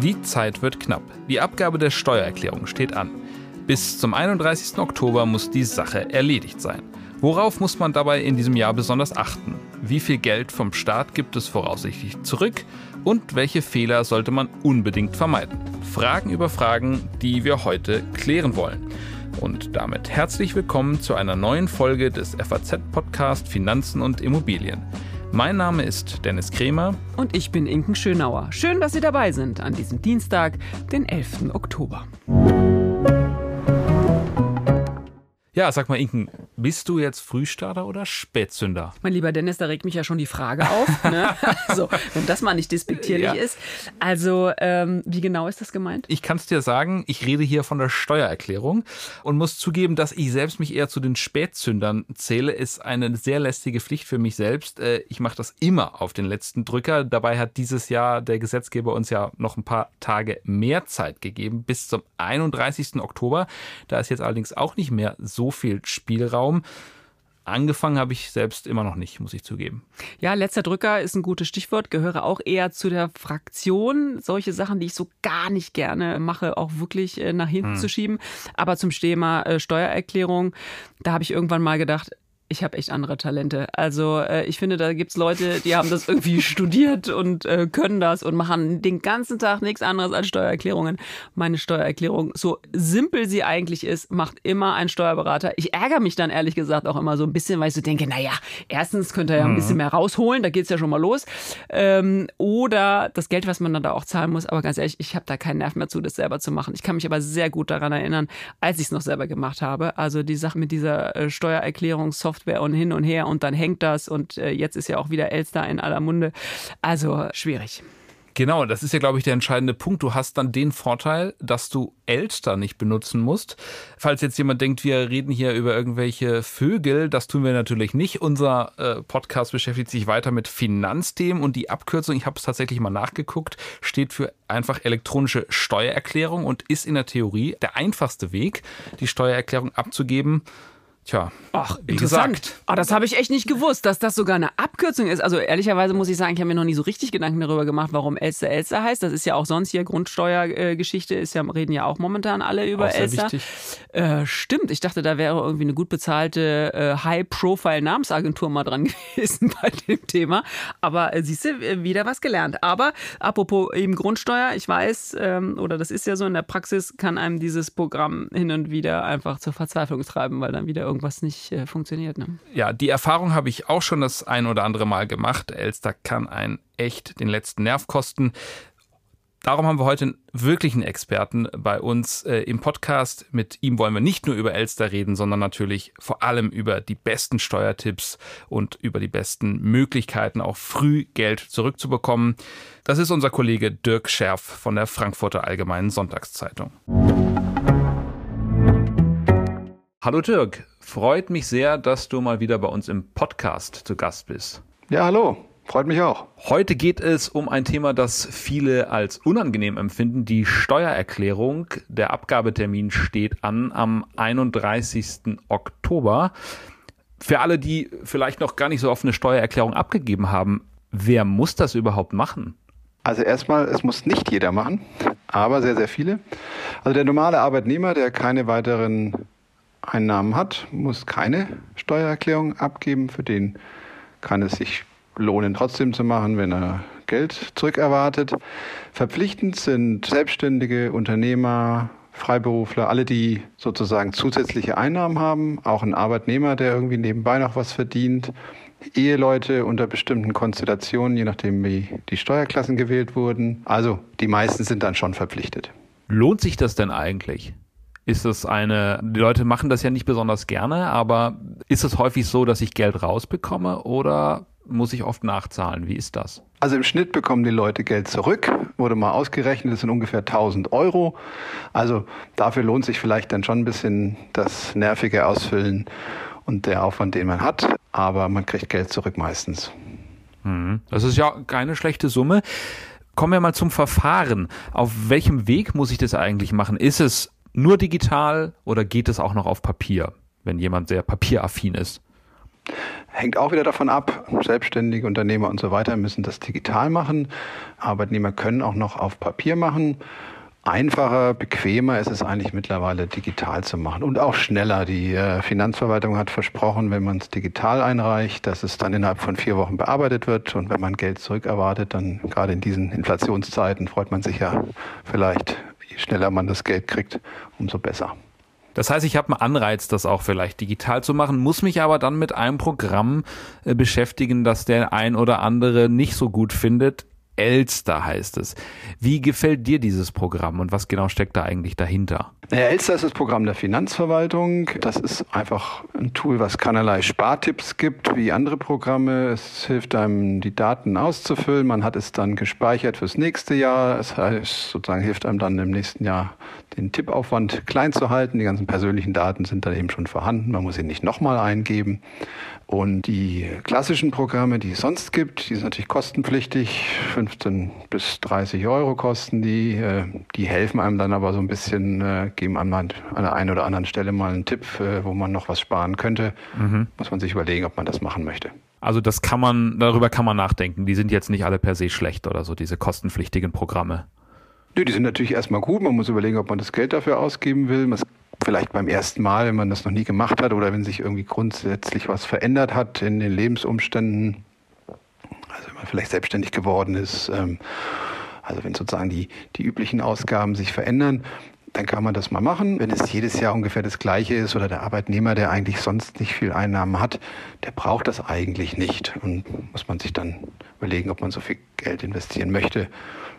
Die Zeit wird knapp. Die Abgabe der Steuererklärung steht an. Bis zum 31. Oktober muss die Sache erledigt sein. Worauf muss man dabei in diesem Jahr besonders achten? Wie viel Geld vom Staat gibt es voraussichtlich zurück? Und welche Fehler sollte man unbedingt vermeiden? Fragen über Fragen, die wir heute klären wollen. Und damit herzlich willkommen zu einer neuen Folge des FAZ-Podcast Finanzen und Immobilien. Mein Name ist Dennis Kremer. Und ich bin Inken Schönauer. Schön, dass Sie dabei sind an diesem Dienstag, den 11. Oktober. Ja, sag mal, Inken, bist du jetzt Frühstarter oder Spätzünder? Mein lieber Dennis, da regt mich ja schon die Frage auf. Ne? also, wenn das mal nicht despektierlich ja. ist. Also, ähm, wie genau ist das gemeint? Ich kann es dir sagen, ich rede hier von der Steuererklärung und muss zugeben, dass ich selbst mich eher zu den Spätzündern zähle. Ist eine sehr lästige Pflicht für mich selbst. Äh, ich mache das immer auf den letzten Drücker. Dabei hat dieses Jahr der Gesetzgeber uns ja noch ein paar Tage mehr Zeit gegeben, bis zum 31. Oktober. Da ist jetzt allerdings auch nicht mehr so viel Spielraum. Angefangen habe ich selbst immer noch nicht, muss ich zugeben. Ja, letzter Drücker ist ein gutes Stichwort, gehöre auch eher zu der Fraktion, solche Sachen, die ich so gar nicht gerne mache, auch wirklich äh, nach hinten hm. zu schieben. Aber zum Thema äh, Steuererklärung, da habe ich irgendwann mal gedacht, ich habe echt andere Talente. Also äh, ich finde, da gibt's Leute, die haben das irgendwie studiert und äh, können das und machen den ganzen Tag nichts anderes als Steuererklärungen. Meine Steuererklärung, so simpel sie eigentlich ist, macht immer ein Steuerberater. Ich ärgere mich dann ehrlich gesagt auch immer so ein bisschen, weil ich so denke, naja, erstens könnte er ja ein bisschen mhm. mehr rausholen, da geht's ja schon mal los. Ähm, oder das Geld, was man dann da auch zahlen muss. Aber ganz ehrlich, ich habe da keinen Nerv mehr zu, das selber zu machen. Ich kann mich aber sehr gut daran erinnern, als ich es noch selber gemacht habe. Also die Sache mit dieser äh, Steuererklärungssoftware Software und hin und her und dann hängt das und äh, jetzt ist ja auch wieder Elster in aller Munde. Also schwierig. Genau, das ist ja, glaube ich, der entscheidende Punkt. Du hast dann den Vorteil, dass du Elster nicht benutzen musst. Falls jetzt jemand denkt, wir reden hier über irgendwelche Vögel, das tun wir natürlich nicht. Unser äh, Podcast beschäftigt sich weiter mit Finanzthemen und die Abkürzung, ich habe es tatsächlich mal nachgeguckt, steht für einfach elektronische Steuererklärung und ist in der Theorie der einfachste Weg, die Steuererklärung abzugeben Tja, Ach, wie gesagt. Oh, das habe ich echt nicht gewusst, dass das sogar eine Abkürzung ist. Also ehrlicherweise muss ich sagen, ich habe mir noch nie so richtig Gedanken darüber gemacht, warum Elster Elster heißt. Das ist ja auch sonst hier Grundsteuergeschichte, ist ja, reden ja auch momentan alle über Elster. Äh, stimmt, ich dachte, da wäre irgendwie eine gut bezahlte äh, High-Profile-Namensagentur mal dran gewesen bei dem Thema. Aber äh, siehst du, äh, wieder was gelernt. Aber apropos eben Grundsteuer, ich weiß, ähm, oder das ist ja so in der Praxis, kann einem dieses Programm hin und wieder einfach zur Verzweiflung treiben, weil dann wieder irgendwie irgendwas nicht äh, funktioniert. Ne? Ja, die Erfahrung habe ich auch schon das ein oder andere Mal gemacht. Elster kann einen echt den letzten Nerv kosten. Darum haben wir heute einen wirklichen Experten bei uns äh, im Podcast. Mit ihm wollen wir nicht nur über Elster reden, sondern natürlich vor allem über die besten Steuertipps und über die besten Möglichkeiten, auch früh Geld zurückzubekommen. Das ist unser Kollege Dirk Scherf von der Frankfurter Allgemeinen Sonntagszeitung. Hallo Dirk, freut mich sehr, dass du mal wieder bei uns im Podcast zu Gast bist. Ja, hallo. Freut mich auch. Heute geht es um ein Thema, das viele als unangenehm empfinden, die Steuererklärung. Der Abgabetermin steht an am 31. Oktober. Für alle, die vielleicht noch gar nicht so oft eine Steuererklärung abgegeben haben, wer muss das überhaupt machen? Also erstmal, es muss nicht jeder machen, aber sehr, sehr viele. Also der normale Arbeitnehmer, der keine weiteren Einnahmen hat, muss keine Steuererklärung abgeben. Für den kann es sich lohnen, trotzdem zu machen, wenn er Geld zurückerwartet. Verpflichtend sind Selbstständige, Unternehmer, Freiberufler, alle, die sozusagen zusätzliche Einnahmen haben, auch ein Arbeitnehmer, der irgendwie nebenbei noch was verdient, Eheleute unter bestimmten Konstellationen, je nachdem wie die Steuerklassen gewählt wurden. Also die meisten sind dann schon verpflichtet. Lohnt sich das denn eigentlich? Ist es eine, die Leute machen das ja nicht besonders gerne, aber ist es häufig so, dass ich Geld rausbekomme oder muss ich oft nachzahlen? Wie ist das? Also im Schnitt bekommen die Leute Geld zurück, wurde mal ausgerechnet, das sind ungefähr 1000 Euro. Also dafür lohnt sich vielleicht dann schon ein bisschen das nervige Ausfüllen und der Aufwand, den man hat, aber man kriegt Geld zurück meistens. Mhm. Das ist ja keine schlechte Summe. Kommen wir mal zum Verfahren. Auf welchem Weg muss ich das eigentlich machen? Ist es nur digital oder geht es auch noch auf Papier, wenn jemand sehr papieraffin ist? hängt auch wieder davon ab. Selbstständige Unternehmer und so weiter müssen das digital machen. Arbeitnehmer können auch noch auf Papier machen. Einfacher, bequemer ist es eigentlich mittlerweile digital zu machen und auch schneller. Die äh, Finanzverwaltung hat versprochen, wenn man es digital einreicht, dass es dann innerhalb von vier Wochen bearbeitet wird. Und wenn man Geld zurückerwartet, dann gerade in diesen Inflationszeiten freut man sich ja vielleicht, schneller man das Geld kriegt, umso besser. Das heißt, ich habe einen Anreiz, das auch vielleicht digital zu machen, muss mich aber dann mit einem Programm äh, beschäftigen, das der ein oder andere nicht so gut findet. Elster heißt es. Wie gefällt dir dieses Programm und was genau steckt da eigentlich dahinter? Ja, Elster ist das Programm der Finanzverwaltung. Das ist einfach ein Tool, was keinerlei Spartipps gibt wie andere Programme. Es hilft einem, die Daten auszufüllen. Man hat es dann gespeichert fürs nächste Jahr. Es heißt, sozusagen hilft einem dann im nächsten Jahr den Tippaufwand klein zu halten. Die ganzen persönlichen Daten sind dann eben schon vorhanden. Man muss sie nicht nochmal eingeben. Und die klassischen Programme, die es sonst gibt, die sind natürlich kostenpflichtig. 15 bis 30 Euro kosten die. Äh, die helfen einem dann aber so ein bisschen, äh, geben einem an der einen oder anderen Stelle mal einen Tipp, äh, wo man noch was sparen könnte. Mhm. Muss man sich überlegen, ob man das machen möchte. Also das kann man, darüber kann man nachdenken. Die sind jetzt nicht alle per se schlecht oder so, diese kostenpflichtigen Programme. Nö, die sind natürlich erstmal gut. Man muss überlegen, ob man das Geld dafür ausgeben will. Man vielleicht beim ersten Mal, wenn man das noch nie gemacht hat oder wenn sich irgendwie grundsätzlich was verändert hat in den Lebensumständen, also wenn man vielleicht selbstständig geworden ist, ähm, also wenn sozusagen die, die üblichen Ausgaben sich verändern, dann kann man das mal machen. Wenn es jedes Jahr ungefähr das gleiche ist oder der Arbeitnehmer, der eigentlich sonst nicht viel Einnahmen hat, der braucht das eigentlich nicht und muss man sich dann überlegen, ob man so viel Geld investieren möchte.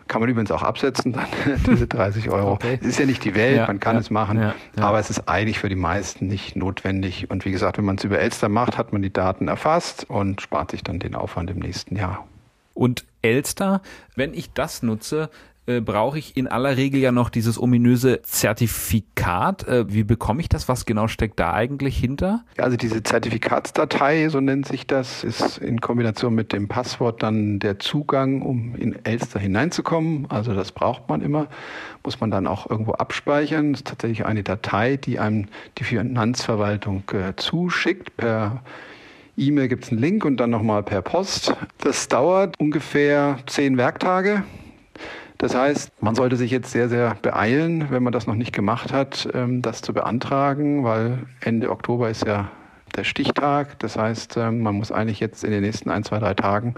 Kann man übrigens auch absetzen, dann diese 30 Euro. Okay. Es ist ja nicht die Welt, ja, man kann ja, es machen, ja, aber es ist eigentlich für die meisten nicht notwendig. Und wie gesagt, wenn man es über Elster macht, hat man die Daten erfasst und spart sich dann den Aufwand im nächsten Jahr. Und Elster, wenn ich das nutze, äh, brauche ich in aller Regel ja noch dieses ominöse Zertifikat. Äh, wie bekomme ich das? Was genau steckt da eigentlich hinter? Also diese Zertifikatsdatei, so nennt sich das, ist in Kombination mit dem Passwort dann der Zugang, um in Elster hineinzukommen. Also das braucht man immer, muss man dann auch irgendwo abspeichern. Das ist tatsächlich eine Datei, die einem die Finanzverwaltung äh, zuschickt per E-Mail gibt es einen Link und dann nochmal per Post. Das dauert ungefähr zehn Werktage. Das heißt, man sollte sich jetzt sehr, sehr beeilen, wenn man das noch nicht gemacht hat, ähm, das zu beantragen, weil Ende Oktober ist ja der Stichtag. Das heißt, ähm, man muss eigentlich jetzt in den nächsten ein, zwei, drei Tagen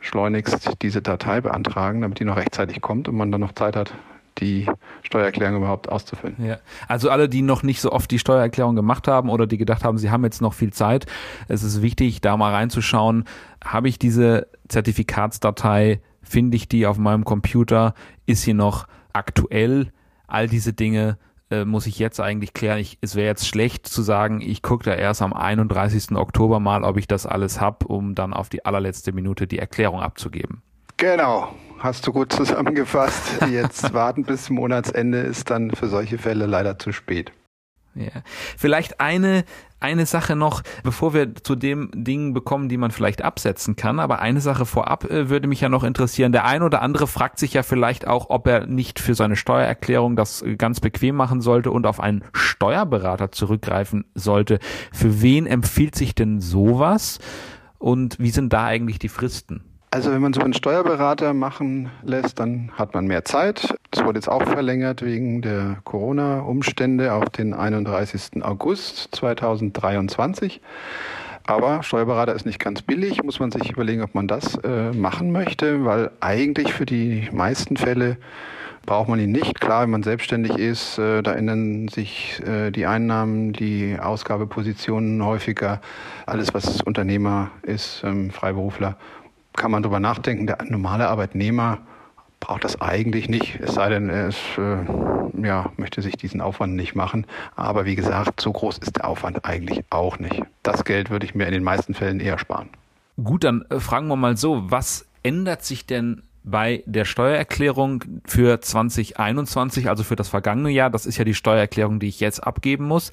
schleunigst diese Datei beantragen, damit die noch rechtzeitig kommt und man dann noch Zeit hat, die Steuererklärung überhaupt auszufüllen. Ja. Also alle, die noch nicht so oft die Steuererklärung gemacht haben oder die gedacht haben, sie haben jetzt noch viel Zeit, es ist wichtig, da mal reinzuschauen, habe ich diese Zertifikatsdatei Finde ich die auf meinem Computer? Ist sie noch aktuell? All diese Dinge äh, muss ich jetzt eigentlich klären. Ich, es wäre jetzt schlecht zu sagen, ich gucke da erst am 31. Oktober mal, ob ich das alles habe, um dann auf die allerletzte Minute die Erklärung abzugeben. Genau, hast du gut zusammengefasst. Jetzt warten bis Monatsende ist dann für solche Fälle leider zu spät. Ja. Vielleicht eine, eine Sache noch, bevor wir zu dem Dingen bekommen, die man vielleicht absetzen kann. Aber eine Sache vorab äh, würde mich ja noch interessieren. Der ein oder andere fragt sich ja vielleicht auch, ob er nicht für seine Steuererklärung das ganz bequem machen sollte und auf einen Steuerberater zurückgreifen sollte. Für wen empfiehlt sich denn sowas? Und wie sind da eigentlich die Fristen? Also wenn man so einen Steuerberater machen lässt, dann hat man mehr Zeit. Das wurde jetzt auch verlängert wegen der Corona-Umstände auf den 31. August 2023. Aber Steuerberater ist nicht ganz billig, muss man sich überlegen, ob man das äh, machen möchte, weil eigentlich für die meisten Fälle braucht man ihn nicht. Klar, wenn man selbstständig ist, äh, da ändern sich äh, die Einnahmen, die Ausgabepositionen häufiger. Alles, was Unternehmer ist, ähm, Freiberufler, kann man darüber nachdenken, der normale Arbeitnehmer braucht das eigentlich nicht, es sei denn, er ist, äh, ja, möchte sich diesen Aufwand nicht machen. Aber wie gesagt, so groß ist der Aufwand eigentlich auch nicht. Das Geld würde ich mir in den meisten Fällen eher sparen. Gut, dann äh, fragen wir mal so, was ändert sich denn bei der Steuererklärung für 2021, also für das vergangene Jahr, das ist ja die Steuererklärung, die ich jetzt abgeben muss.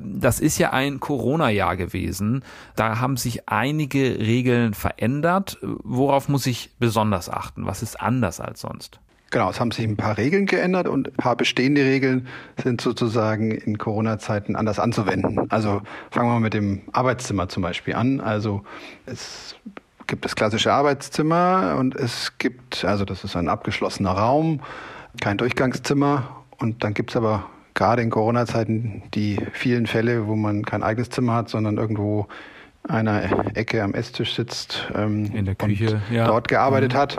Das ist ja ein Corona-Jahr gewesen. Da haben sich einige Regeln verändert. Worauf muss ich besonders achten? Was ist anders als sonst? Genau, es haben sich ein paar Regeln geändert und ein paar bestehende Regeln sind sozusagen in Corona-Zeiten anders anzuwenden. Also fangen wir mit dem Arbeitszimmer zum Beispiel an. Also es gibt das klassische Arbeitszimmer und es gibt, also das ist ein abgeschlossener Raum, kein Durchgangszimmer und dann gibt es aber gerade in Corona-Zeiten die vielen Fälle, wo man kein eigenes Zimmer hat, sondern irgendwo einer Ecke am Esstisch sitzt ähm, in der Küche, und ja. dort gearbeitet mhm. hat.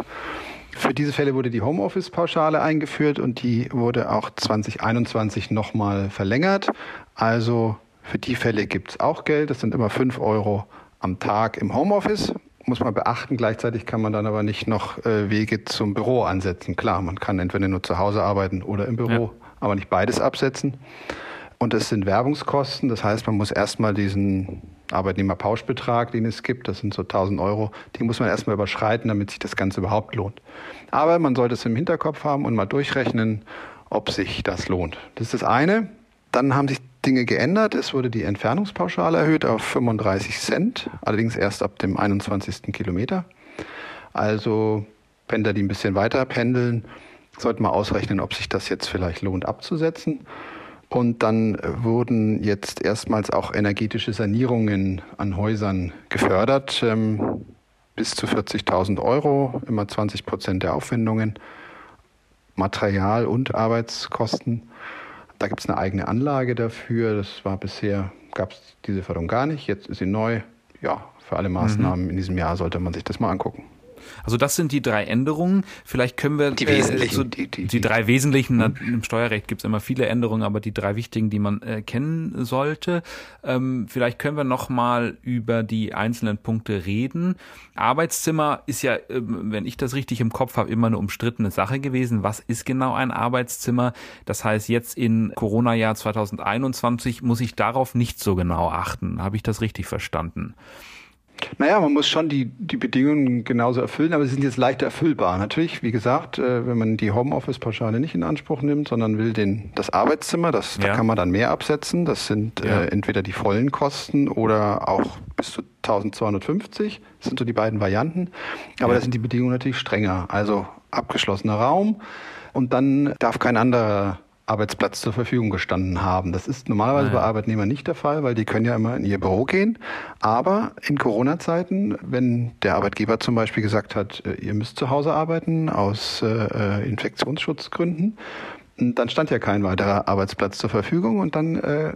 Für diese Fälle wurde die Homeoffice-Pauschale eingeführt und die wurde auch 2021 nochmal verlängert. Also für die Fälle gibt es auch Geld. Das sind immer 5 Euro am Tag im Homeoffice. Muss man beachten. Gleichzeitig kann man dann aber nicht noch äh, Wege zum Büro ansetzen. Klar, man kann entweder nur zu Hause arbeiten oder im Büro. Ja aber nicht beides absetzen. Und es sind Werbungskosten, das heißt, man muss erstmal diesen Arbeitnehmerpauschbetrag, den es gibt, das sind so 1000 Euro, die muss man erstmal überschreiten, damit sich das Ganze überhaupt lohnt. Aber man sollte es im Hinterkopf haben und mal durchrechnen, ob sich das lohnt. Das ist das eine. Dann haben sich Dinge geändert. Es wurde die Entfernungspauschale erhöht auf 35 Cent, allerdings erst ab dem 21. Kilometer. Also Pendler, die ein bisschen weiter pendeln, sollten wir ausrechnen, ob sich das jetzt vielleicht lohnt abzusetzen. Und dann wurden jetzt erstmals auch energetische Sanierungen an Häusern gefördert, ähm, bis zu 40.000 Euro, immer 20 Prozent der Aufwendungen, Material- und Arbeitskosten. Da gibt es eine eigene Anlage dafür. Das war bisher, gab es diese Förderung gar nicht. Jetzt ist sie neu. Ja, für alle Maßnahmen mhm. in diesem Jahr sollte man sich das mal angucken. Also das sind die drei Änderungen. Vielleicht können wir die äh, wesentlichen, so, die, die, die, drei wesentlichen. Mhm. Im Steuerrecht gibt es immer viele Änderungen, aber die drei wichtigen, die man äh, kennen sollte. Ähm, vielleicht können wir noch mal über die einzelnen Punkte reden. Arbeitszimmer ist ja, äh, wenn ich das richtig im Kopf habe, immer eine umstrittene Sache gewesen. Was ist genau ein Arbeitszimmer? Das heißt, jetzt in Corona-Jahr 2021 muss ich darauf nicht so genau achten. Habe ich das richtig verstanden? Naja, man muss schon die, die Bedingungen genauso erfüllen, aber sie sind jetzt leichter erfüllbar. Natürlich, wie gesagt, äh, wenn man die Homeoffice-Pauschale nicht in Anspruch nimmt, sondern will den, das Arbeitszimmer, das, ja. da kann man dann mehr absetzen. Das sind ja. äh, entweder die vollen Kosten oder auch bis zu 1250. Das sind so die beiden Varianten. Aber ja. da sind die Bedingungen natürlich strenger. Also abgeschlossener Raum und dann darf kein anderer Arbeitsplatz zur Verfügung gestanden haben. Das ist normalerweise bei Arbeitnehmern nicht der Fall, weil die können ja immer in ihr Büro gehen. Aber in Corona-Zeiten, wenn der Arbeitgeber zum Beispiel gesagt hat, äh, ihr müsst zu Hause arbeiten aus äh, Infektionsschutzgründen, dann stand ja kein weiterer Arbeitsplatz zur Verfügung und dann äh,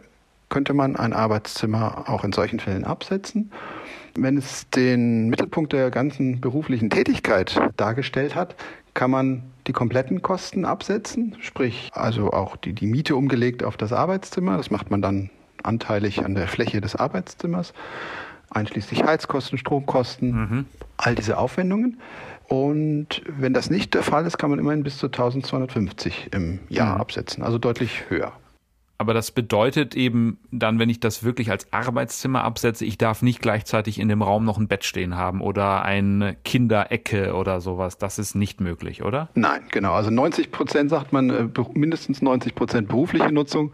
könnte man ein Arbeitszimmer auch in solchen Fällen absetzen. Wenn es den Mittelpunkt der ganzen beruflichen Tätigkeit dargestellt hat, kann man die kompletten Kosten absetzen, sprich also auch die, die Miete umgelegt auf das Arbeitszimmer. Das macht man dann anteilig an der Fläche des Arbeitszimmers, einschließlich Heizkosten, Stromkosten, mhm. all diese Aufwendungen. Und wenn das nicht der Fall ist, kann man immerhin bis zu 1250 im Jahr mhm. absetzen, also deutlich höher. Aber das bedeutet eben dann, wenn ich das wirklich als Arbeitszimmer absetze, ich darf nicht gleichzeitig in dem Raum noch ein Bett stehen haben oder eine Kinderecke oder sowas. Das ist nicht möglich, oder? Nein, genau. Also 90 Prozent sagt man, äh, mindestens 90 Prozent berufliche Nutzung.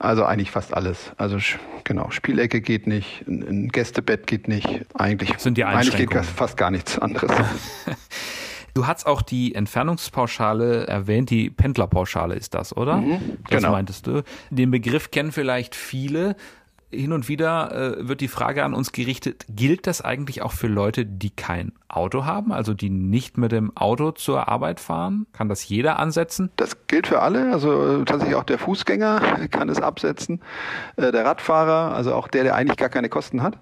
Also eigentlich fast alles. Also genau, Spielecke geht nicht, ein Gästebett geht nicht. Eigentlich, sind die eigentlich geht fast gar nichts anderes. Du hast auch die Entfernungspauschale erwähnt, die Pendlerpauschale ist das, oder? Mhm, das genau. meintest du. Den Begriff kennen vielleicht viele hin und wieder äh, wird die Frage an uns gerichtet, gilt das eigentlich auch für Leute, die kein Auto haben, also die nicht mit dem Auto zur Arbeit fahren? Kann das jeder ansetzen? Das gilt für alle, also äh, tatsächlich auch der Fußgänger kann es absetzen, äh, der Radfahrer, also auch der, der eigentlich gar keine Kosten hat.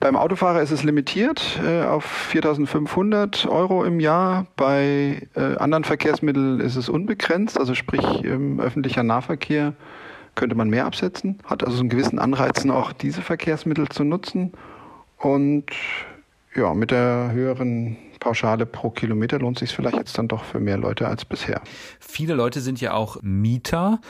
Beim Autofahrer ist es limitiert äh, auf 4.500 Euro im Jahr, bei äh, anderen Verkehrsmitteln ist es unbegrenzt, also sprich ähm, öffentlicher Nahverkehr könnte man mehr absetzen, hat also einen gewissen Anreizen, auch diese Verkehrsmittel zu nutzen. Und ja, mit der höheren Pauschale pro Kilometer lohnt sich vielleicht jetzt dann doch für mehr Leute als bisher. Viele Leute sind ja auch Mieter.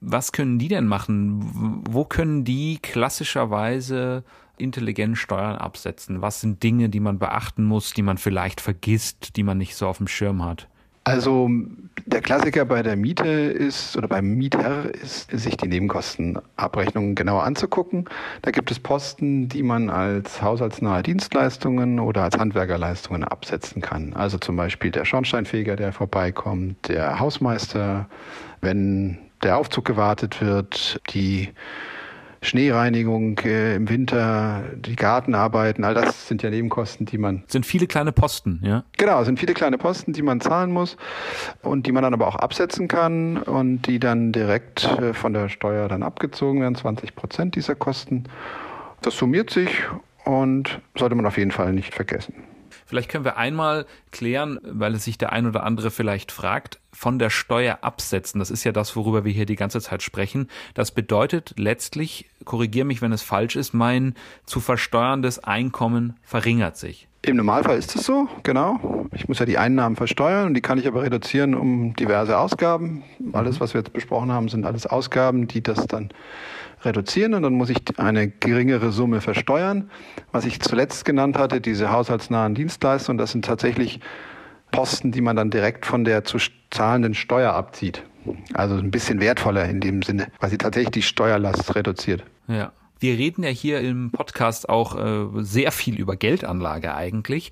Was können die denn machen? Wo können die klassischerweise intelligent Steuern absetzen? Was sind Dinge, die man beachten muss, die man vielleicht vergisst, die man nicht so auf dem Schirm hat? Also Der Klassiker bei der Miete ist oder beim Mieter ist, sich die Nebenkostenabrechnungen genauer anzugucken. Da gibt es Posten, die man als haushaltsnahe Dienstleistungen oder als Handwerkerleistungen absetzen kann. Also zum Beispiel der Schornsteinfeger, der vorbeikommt, der Hausmeister, wenn der Aufzug gewartet wird, die Schneereinigung äh, im Winter, die Gartenarbeiten, all das sind ja Nebenkosten, die man. Sind viele kleine Posten, ja? Genau, sind viele kleine Posten, die man zahlen muss und die man dann aber auch absetzen kann und die dann direkt äh, von der Steuer dann abgezogen werden, 20 Prozent dieser Kosten. Das summiert sich und sollte man auf jeden Fall nicht vergessen. Vielleicht können wir einmal klären, weil es sich der ein oder andere vielleicht fragt, von der Steuer absetzen. Das ist ja das, worüber wir hier die ganze Zeit sprechen. Das bedeutet letztlich, korrigiere mich, wenn es falsch ist, mein zu versteuerndes Einkommen verringert sich. Im Normalfall ist es so, genau. Ich muss ja die Einnahmen versteuern und die kann ich aber reduzieren um diverse Ausgaben. Alles, was wir jetzt besprochen haben, sind alles Ausgaben, die das dann reduzieren und dann muss ich eine geringere Summe versteuern. Was ich zuletzt genannt hatte, diese haushaltsnahen Dienstleistungen, das sind tatsächlich Posten, die man dann direkt von der zu zahlenden Steuer abzieht. Also ein bisschen wertvoller in dem Sinne, weil sie tatsächlich die Steuerlast reduziert. Ja. Wir reden ja hier im Podcast auch äh, sehr viel über Geldanlage eigentlich.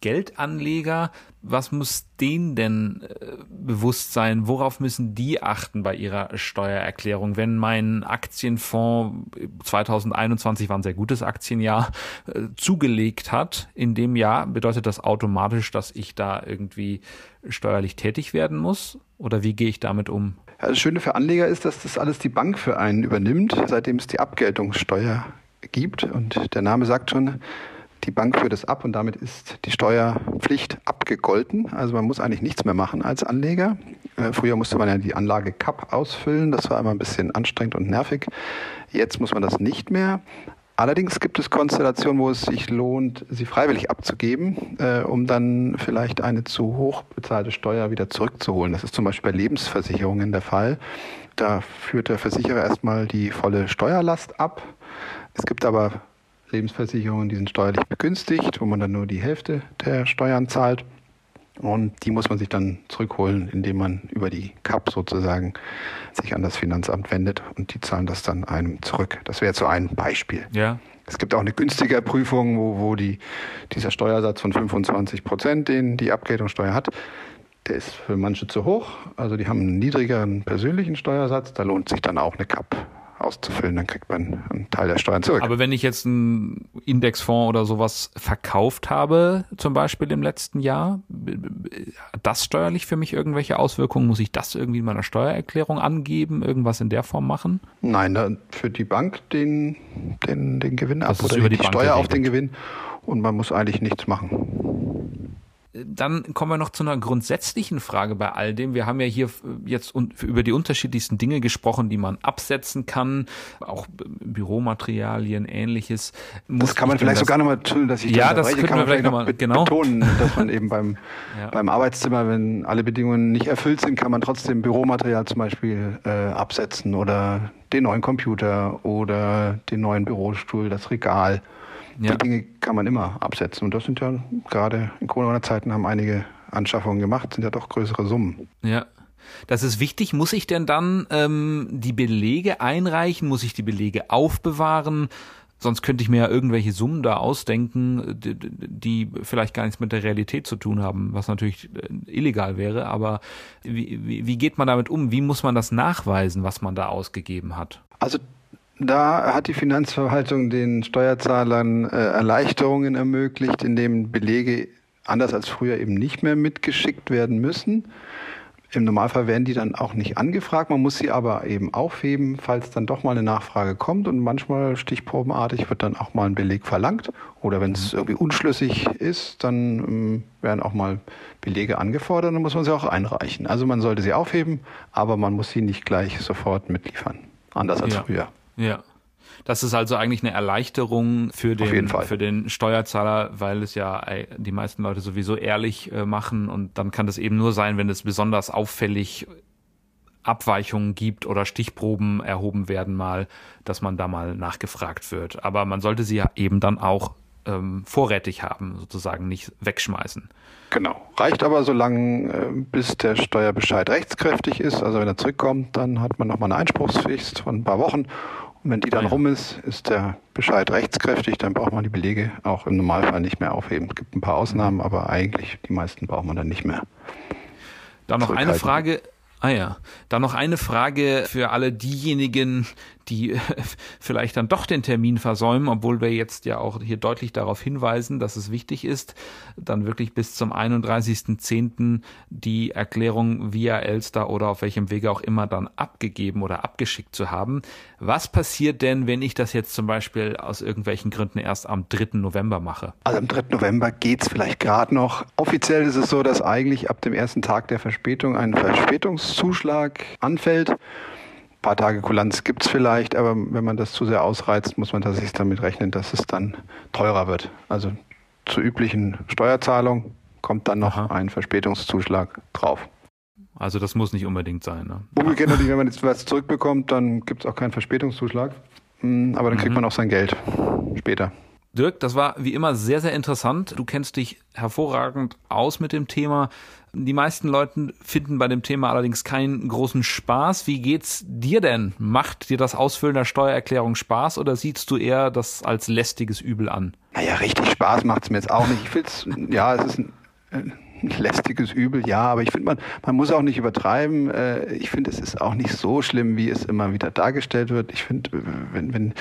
Geldanleger, was muss denen denn äh, bewusst sein? Worauf müssen die achten bei ihrer Steuererklärung? Wenn mein Aktienfonds 2021 war ein sehr gutes Aktienjahr äh, zugelegt hat, in dem Jahr bedeutet das automatisch, dass ich da irgendwie steuerlich tätig werden muss? Oder wie gehe ich damit um? Ja, das Schöne für Anleger ist, dass das alles die Bank für einen übernimmt, seitdem es die Abgeltungssteuer gibt. Und der Name sagt schon, die Bank führt es ab und damit ist die Steuerpflicht abgegolten. Also man muss eigentlich nichts mehr machen als Anleger. Äh, früher musste man ja die Anlage CAP ausfüllen. Das war immer ein bisschen anstrengend und nervig. Jetzt muss man das nicht mehr. Allerdings gibt es Konstellationen, wo es sich lohnt, sie freiwillig abzugeben, äh, um dann vielleicht eine zu hoch bezahlte Steuer wieder zurückzuholen. Das ist zum Beispiel bei Lebensversicherungen der Fall. Da führt der Versicherer erstmal die volle Steuerlast ab. Es gibt aber Lebensversicherungen, die sind steuerlich begünstigt, wo man dann nur die Hälfte der Steuern zahlt. Und die muss man sich dann zurückholen, indem man über die CAP sozusagen sich an das Finanzamt wendet und die zahlen das dann einem zurück. Das wäre so ein Beispiel. Ja. Es gibt auch eine günstige Prüfung, wo, wo die, dieser Steuersatz von 25 Prozent, den die Abgeltungssteuer hat, der ist für manche zu hoch. Also die haben einen niedrigeren persönlichen Steuersatz. Da lohnt sich dann auch eine CAP auszufüllen, dann kriegt man einen Teil der Steuern zurück. Aber wenn ich jetzt einen Indexfonds oder sowas verkauft habe, zum Beispiel im letzten Jahr, hat das steuerlich für mich irgendwelche Auswirkungen? Muss ich das irgendwie in meiner Steuererklärung angeben, irgendwas in der Form machen? Nein, dann führt die Bank den, den, den Gewinn ab oder die, die Steuer auf den Gewinn und man muss eigentlich nichts machen. Dann kommen wir noch zu einer grundsätzlichen Frage bei all dem. Wir haben ja hier jetzt über die unterschiedlichsten Dinge gesprochen, die man absetzen kann, auch Büromaterialien, ähnliches. Muss das kann man vielleicht das, sogar nochmal, dass ich ja, das, das können wir vielleicht nochmal noch genau. betonen, dass man eben beim, ja. beim Arbeitszimmer, wenn alle Bedingungen nicht erfüllt sind, kann man trotzdem Büromaterial zum Beispiel äh, absetzen oder den neuen Computer oder den neuen Bürostuhl, das Regal. Ja. Die Dinge kann man immer absetzen. Und das sind ja gerade in Corona-Zeiten haben einige Anschaffungen gemacht, sind ja doch größere Summen. Ja. Das ist wichtig. Muss ich denn dann ähm, die Belege einreichen? Muss ich die Belege aufbewahren? Sonst könnte ich mir ja irgendwelche Summen da ausdenken, die, die vielleicht gar nichts mit der Realität zu tun haben, was natürlich äh, illegal wäre. Aber wie, wie, wie geht man damit um? Wie muss man das nachweisen, was man da ausgegeben hat? Also da hat die Finanzverwaltung den Steuerzahlern äh, Erleichterungen ermöglicht, indem Belege anders als früher eben nicht mehr mitgeschickt werden müssen. Im Normalfall werden die dann auch nicht angefragt, man muss sie aber eben aufheben, falls dann doch mal eine Nachfrage kommt und manchmal stichprobenartig wird dann auch mal ein Beleg verlangt oder wenn es irgendwie unschlüssig ist, dann ähm, werden auch mal Belege angefordert und dann muss man sie auch einreichen. Also man sollte sie aufheben, aber man muss sie nicht gleich sofort mitliefern, anders als ja. früher. Ja. Das ist also eigentlich eine Erleichterung für den, für den Steuerzahler, weil es ja die meisten Leute sowieso ehrlich äh, machen und dann kann das eben nur sein, wenn es besonders auffällig Abweichungen gibt oder Stichproben erhoben werden mal, dass man da mal nachgefragt wird. Aber man sollte sie ja eben dann auch ähm, vorrätig haben, sozusagen nicht wegschmeißen. Genau. Reicht aber so lange, äh, bis der Steuerbescheid rechtskräftig ist. Also wenn er zurückkommt, dann hat man nochmal eine Einspruchsfrist von ein paar Wochen. Und wenn die dann ah, ja. rum ist, ist der Bescheid rechtskräftig, dann braucht man die Belege auch im Normalfall nicht mehr aufheben. Es gibt ein paar Ausnahmen, aber eigentlich die meisten braucht man dann nicht mehr. Dann noch eine Frage Ah ja, dann noch eine Frage für alle diejenigen, die vielleicht dann doch den Termin versäumen, obwohl wir jetzt ja auch hier deutlich darauf hinweisen, dass es wichtig ist, dann wirklich bis zum 31.10. die Erklärung via Elster oder auf welchem Wege auch immer dann abgegeben oder abgeschickt zu haben. Was passiert denn, wenn ich das jetzt zum Beispiel aus irgendwelchen Gründen erst am 3. November mache? Also am 3. November geht's vielleicht gerade noch. Offiziell ist es so, dass eigentlich ab dem ersten Tag der Verspätung ein Verspätungszuschlag anfällt. Ein paar Tage Kulanz gibt es vielleicht, aber wenn man das zu sehr ausreizt, muss man tatsächlich damit rechnen, dass es dann teurer wird. Also zur üblichen Steuerzahlung kommt dann noch Aha. ein Verspätungszuschlag drauf. Also das muss nicht unbedingt sein. Ne? Umgekehrt natürlich, wenn man jetzt was zurückbekommt, dann gibt es auch keinen Verspätungszuschlag. Hm, aber dann kriegt mhm. man auch sein Geld später. Dirk, das war wie immer sehr, sehr interessant. Du kennst dich hervorragend aus mit dem Thema. Die meisten Leute finden bei dem Thema allerdings keinen großen Spaß. Wie geht's dir denn? Macht dir das Ausfüllen der Steuererklärung Spaß oder siehst du eher das als lästiges Übel an? Naja, richtig Spaß macht's mir jetzt auch nicht. Ich find's, ja, es ist ein, äh, lästiges Übel, ja, aber ich finde, man, man muss auch nicht übertreiben. Äh, ich finde, es ist auch nicht so schlimm, wie es immer wieder dargestellt wird. Ich finde, wenn, wenn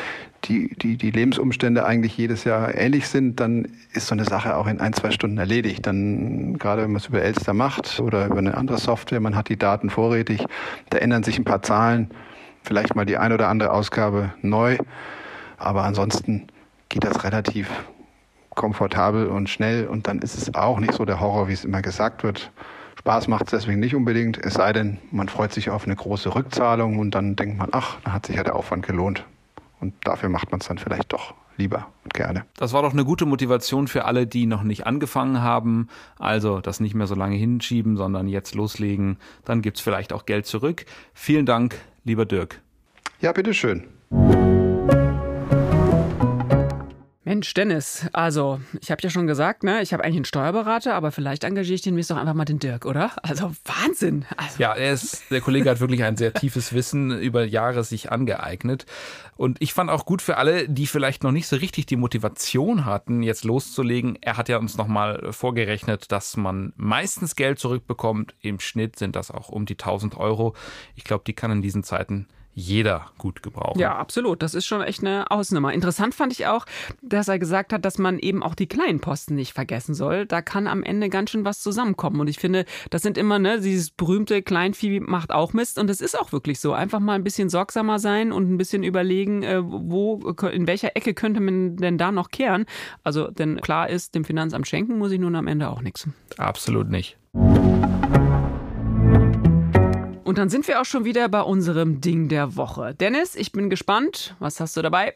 die, die, die Lebensumstände eigentlich jedes Jahr ähnlich sind, dann ist so eine Sache auch in ein, zwei Stunden erledigt. Dann, gerade wenn man es über Elster macht oder über eine andere Software, man hat die Daten vorrätig, da ändern sich ein paar Zahlen, vielleicht mal die ein oder andere Ausgabe neu, aber ansonsten geht das relativ komfortabel und schnell und dann ist es auch nicht so der Horror, wie es immer gesagt wird. Spaß macht es deswegen nicht unbedingt, es sei denn, man freut sich auf eine große Rückzahlung und dann denkt man, ach, da hat sich ja der Aufwand gelohnt. Und dafür macht man es dann vielleicht doch lieber und gerne. Das war doch eine gute Motivation für alle, die noch nicht angefangen haben. Also das nicht mehr so lange hinschieben, sondern jetzt loslegen. Dann gibt es vielleicht auch Geld zurück. Vielen Dank, lieber Dirk. Ja, bitteschön. Mensch, Dennis, also ich habe ja schon gesagt, ne, ich habe eigentlich einen Steuerberater, aber vielleicht engagiere ich demnächst doch einfach mal den Dirk, oder? Also Wahnsinn. Also. Ja, ist, der Kollege hat wirklich ein sehr tiefes Wissen über Jahre sich angeeignet. Und ich fand auch gut für alle, die vielleicht noch nicht so richtig die Motivation hatten, jetzt loszulegen. Er hat ja uns nochmal vorgerechnet, dass man meistens Geld zurückbekommt. Im Schnitt sind das auch um die 1000 Euro. Ich glaube, die kann in diesen Zeiten jeder gut gebrauchen. Ja, absolut. Das ist schon echt eine Ausnummer. Interessant fand ich auch, dass er gesagt hat, dass man eben auch die kleinen Posten nicht vergessen soll. Da kann am Ende ganz schön was zusammenkommen. Und ich finde, das sind immer, ne, dieses berühmte Kleinvieh macht auch Mist. Und es ist auch wirklich so. Einfach mal ein bisschen sorgsamer sein und ein bisschen überlegen, äh, wo, in welcher Ecke könnte man denn da noch kehren. Also, denn klar ist, dem Finanzamt schenken muss ich nun am Ende auch nichts. Absolut nicht. Und dann sind wir auch schon wieder bei unserem Ding der Woche. Dennis, ich bin gespannt. Was hast du dabei?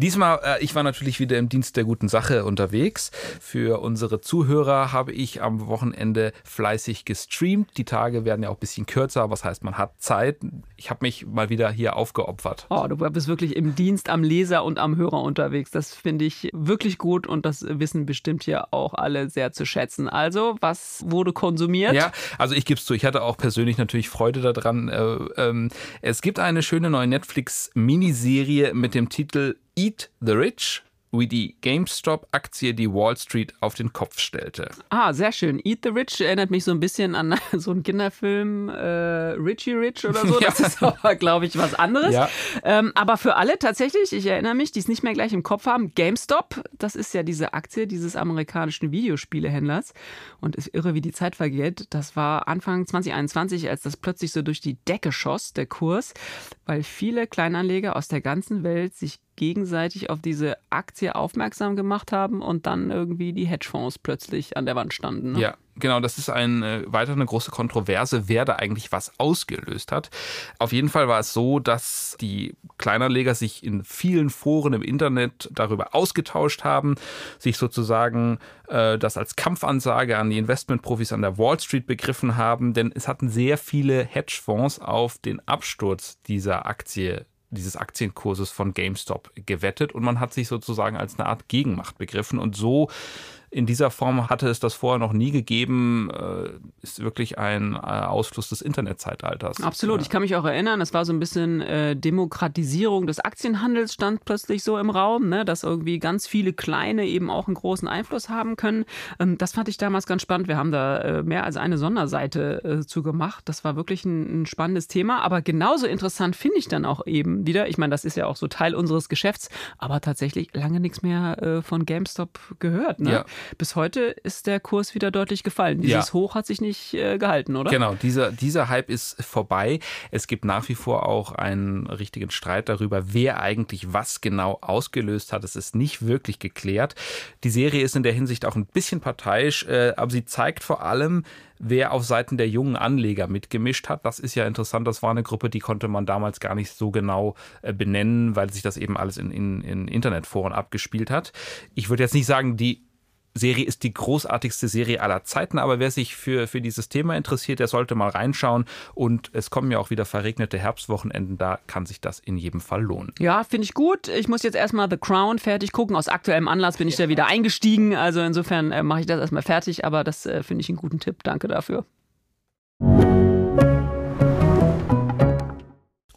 Diesmal, äh, ich war natürlich wieder im Dienst der guten Sache unterwegs. Für unsere Zuhörer habe ich am Wochenende fleißig gestreamt. Die Tage werden ja auch ein bisschen kürzer, was heißt, man hat Zeit. Ich habe mich mal wieder hier aufgeopfert. Oh, du bist wirklich im Dienst am Leser und am Hörer unterwegs. Das finde ich wirklich gut und das wissen bestimmt hier auch alle sehr zu schätzen. Also, was wurde konsumiert? Ja, also ich gebe es zu, ich hatte auch persönlich natürlich Freude daran. Äh, ähm, es gibt eine schöne neue Netflix-Miniserie mit dem Titel Eat the Rich wie die GameStop-Aktie die Wall Street auf den Kopf stellte. Ah, sehr schön. Eat the Rich erinnert mich so ein bisschen an so einen Kinderfilm, äh, Richie Rich oder so. Das ja. ist aber, glaube ich, was anderes. Ja. Ähm, aber für alle tatsächlich, ich erinnere mich, die es nicht mehr gleich im Kopf haben, GameStop, das ist ja diese Aktie dieses amerikanischen Videospielehändlers. Und ist irre, wie die Zeit vergeht. Das war Anfang 2021, als das plötzlich so durch die Decke schoss, der Kurs, weil viele Kleinanleger aus der ganzen Welt sich gegenseitig auf diese Aktie aufmerksam gemacht haben und dann irgendwie die Hedgefonds plötzlich an der Wand standen. Ne? Ja, genau, das ist äh, weiter eine große Kontroverse, wer da eigentlich was ausgelöst hat. Auf jeden Fall war es so, dass die Kleinanleger sich in vielen Foren im Internet darüber ausgetauscht haben, sich sozusagen äh, das als Kampfansage an die Investmentprofis an der Wall Street begriffen haben, denn es hatten sehr viele Hedgefonds auf den Absturz dieser Aktie dieses Aktienkurses von GameStop gewettet und man hat sich sozusagen als eine Art Gegenmacht begriffen und so in dieser Form hatte es das vorher noch nie gegeben. Äh, ist wirklich ein äh, Ausfluss des Internetzeitalters. Absolut. Ich kann mich auch erinnern, es war so ein bisschen äh, Demokratisierung des Aktienhandels stand plötzlich so im Raum, ne, dass irgendwie ganz viele kleine eben auch einen großen Einfluss haben können. Ähm, das fand ich damals ganz spannend. Wir haben da mehr als eine Sonderseite zu gemacht. Das war wirklich ein, ein spannendes Thema. Aber genauso interessant finde ich dann auch eben wieder. Ich meine, das ist ja auch so Teil unseres Geschäfts, aber tatsächlich lange nichts mehr von GameStop gehört. Ne? Ja. Bis heute ist der Kurs wieder deutlich gefallen. Dieses ja. Hoch hat sich nicht äh, gehalten, oder? Genau, dieser, dieser Hype ist vorbei. Es gibt nach wie vor auch einen richtigen Streit darüber, wer eigentlich was genau ausgelöst hat. Es ist nicht wirklich geklärt. Die Serie ist in der Hinsicht auch ein bisschen parteiisch, äh, aber sie zeigt vor allem, wer auf Seiten der jungen Anleger mitgemischt hat. Das ist ja interessant. Das war eine Gruppe, die konnte man damals gar nicht so genau äh, benennen, weil sich das eben alles in, in, in Internetforen abgespielt hat. Ich würde jetzt nicht sagen, die Serie ist die großartigste Serie aller Zeiten, aber wer sich für, für dieses Thema interessiert, der sollte mal reinschauen. Und es kommen ja auch wieder verregnete Herbstwochenenden, da kann sich das in jedem Fall lohnen. Ja, finde ich gut. Ich muss jetzt erstmal The Crown fertig gucken. Aus aktuellem Anlass bin ich da wieder eingestiegen. Also insofern äh, mache ich das erstmal fertig, aber das äh, finde ich einen guten Tipp. Danke dafür.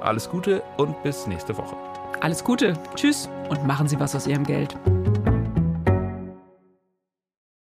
Alles Gute und bis nächste Woche. Alles Gute, tschüss und machen Sie was aus Ihrem Geld.